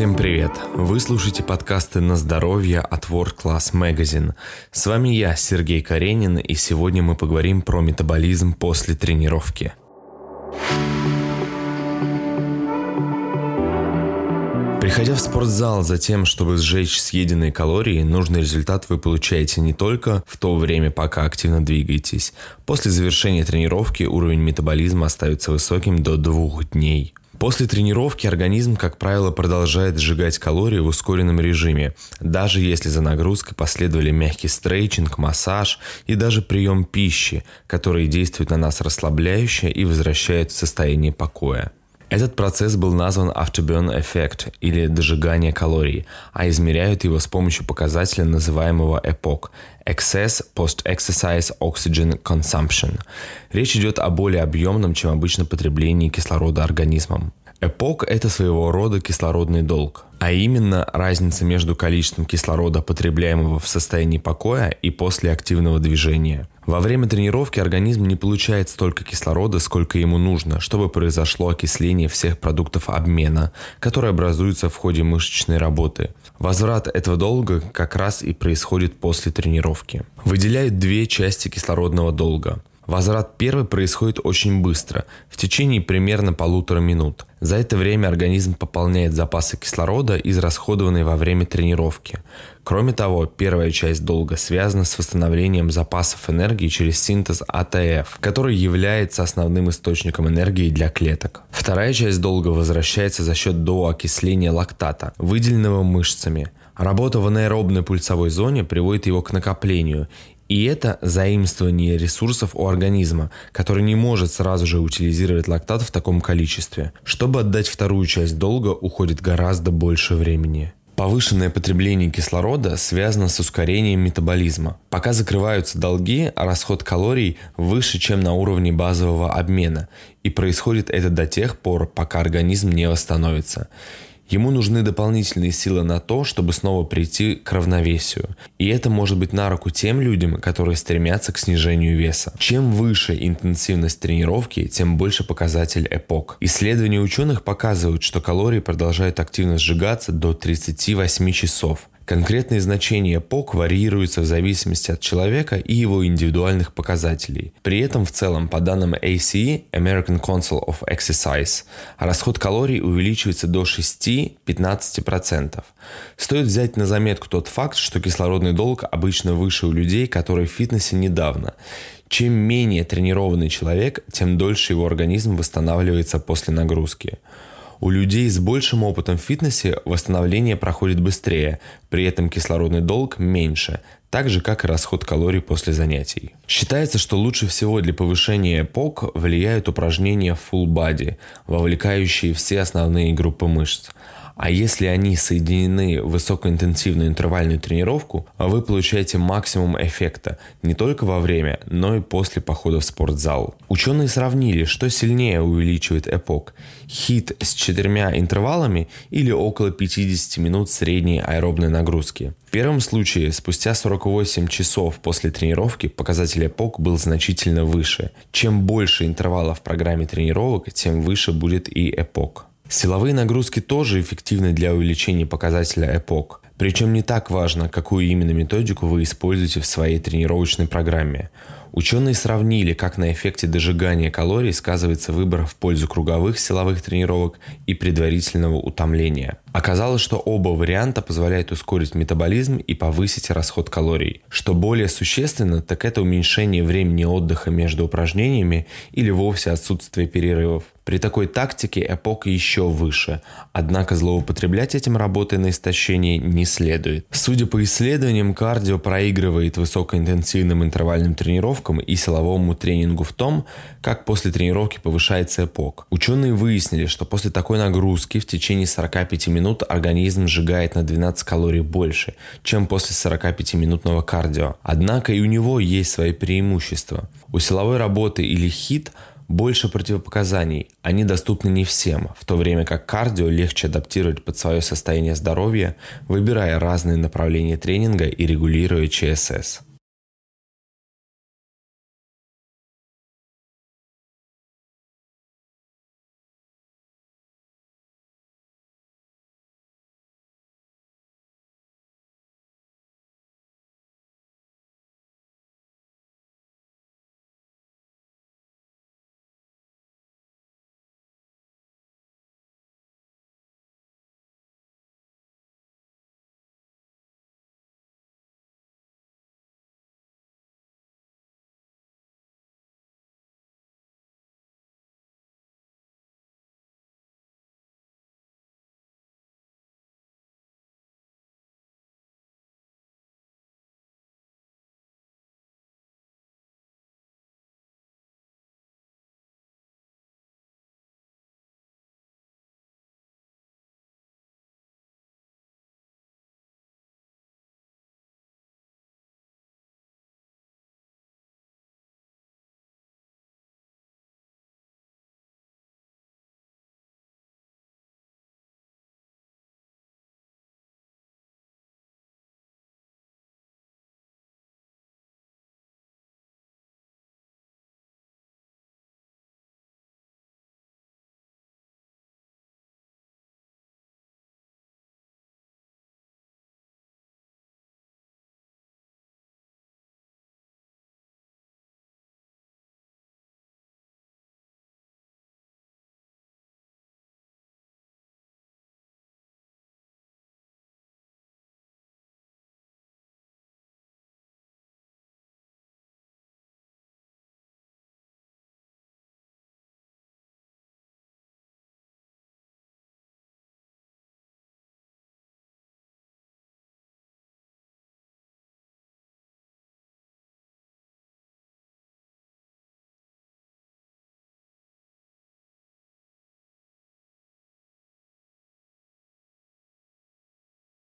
Всем привет! Вы слушаете подкасты на здоровье от World Class Magazine. С вами я, Сергей Каренин, и сегодня мы поговорим про метаболизм после тренировки. Приходя в спортзал за тем, чтобы сжечь съеденные калории, нужный результат вы получаете не только в то время, пока активно двигаетесь. После завершения тренировки уровень метаболизма остается высоким до двух дней. После тренировки организм, как правило, продолжает сжигать калории в ускоренном режиме, даже если за нагрузкой последовали мягкий стрейчинг, массаж и даже прием пищи, которые действуют на нас расслабляюще и возвращают в состояние покоя. Этот процесс был назван Afterburn Effect или дожигание калорий, а измеряют его с помощью показателя, называемого EPOC – Excess Post-Exercise Oxygen Consumption. Речь идет о более объемном, чем обычно потреблении кислорода организмом. Эпок – это своего рода кислородный долг, а именно разница между количеством кислорода, потребляемого в состоянии покоя и после активного движения. Во время тренировки организм не получает столько кислорода, сколько ему нужно, чтобы произошло окисление всех продуктов обмена, которые образуются в ходе мышечной работы. Возврат этого долга как раз и происходит после тренировки. Выделяют две части кислородного долга. Возврат первый происходит очень быстро, в течение примерно полутора минут. За это время организм пополняет запасы кислорода, израсходованные во время тренировки. Кроме того, первая часть долга связана с восстановлением запасов энергии через синтез АТФ, который является основным источником энергии для клеток. Вторая часть долга возвращается за счет доокисления лактата, выделенного мышцами. Работа в анаэробной пульсовой зоне приводит его к накоплению, и это заимствование ресурсов у организма, который не может сразу же утилизировать лактат в таком количестве. Чтобы отдать вторую часть долга, уходит гораздо больше времени. Повышенное потребление кислорода связано с ускорением метаболизма. Пока закрываются долги, расход калорий выше, чем на уровне базового обмена. И происходит это до тех пор, пока организм не восстановится. Ему нужны дополнительные силы на то, чтобы снова прийти к равновесию. И это может быть на руку тем людям, которые стремятся к снижению веса. Чем выше интенсивность тренировки, тем больше показатель эпок. Исследования ученых показывают, что калории продолжают активно сжигаться до 38 часов. Конкретные значения ПОК варьируются в зависимости от человека и его индивидуальных показателей. При этом в целом, по данным ACE, American Council of Exercise, расход калорий увеличивается до 6-15%. Стоит взять на заметку тот факт, что кислородный долг обычно выше у людей, которые в фитнесе недавно. Чем менее тренированный человек, тем дольше его организм восстанавливается после нагрузки. У людей с большим опытом в фитнесе восстановление проходит быстрее, при этом кислородный долг меньше, так же как и расход калорий после занятий. Считается, что лучше всего для повышения ПОК влияют упражнения full body, вовлекающие все основные группы мышц. А если они соединены в высокоинтенсивную интервальную тренировку, вы получаете максимум эффекта не только во время, но и после похода в спортзал. Ученые сравнили, что сильнее увеличивает эпок – хит с четырьмя интервалами или около 50 минут средней аэробной нагрузки. В первом случае, спустя 48 часов после тренировки показатель эпок был значительно выше. Чем больше интервалов в программе тренировок, тем выше будет и эпок. Силовые нагрузки тоже эффективны для увеличения показателя эпок. Причем не так важно, какую именно методику вы используете в своей тренировочной программе. Ученые сравнили, как на эффекте дожигания калорий сказывается выбор в пользу круговых силовых тренировок и предварительного утомления. Оказалось, что оба варианта позволяют ускорить метаболизм и повысить расход калорий. Что более существенно, так это уменьшение времени отдыха между упражнениями или вовсе отсутствие перерывов. При такой тактике эпока еще выше, однако злоупотреблять этим работой на истощение не следует. Судя по исследованиям, кардио проигрывает высокоинтенсивным интервальным тренировкам и силовому тренингу в том, как после тренировки повышается эпок. Ученые выяснили, что после такой нагрузки в течение 45 минут организм сжигает на 12 калорий больше, чем после 45-минутного кардио. Однако и у него есть свои преимущества. У силовой работы или хит – больше противопоказаний. Они доступны не всем, в то время как кардио легче адаптировать под свое состояние здоровья, выбирая разные направления тренинга и регулируя ЧСС.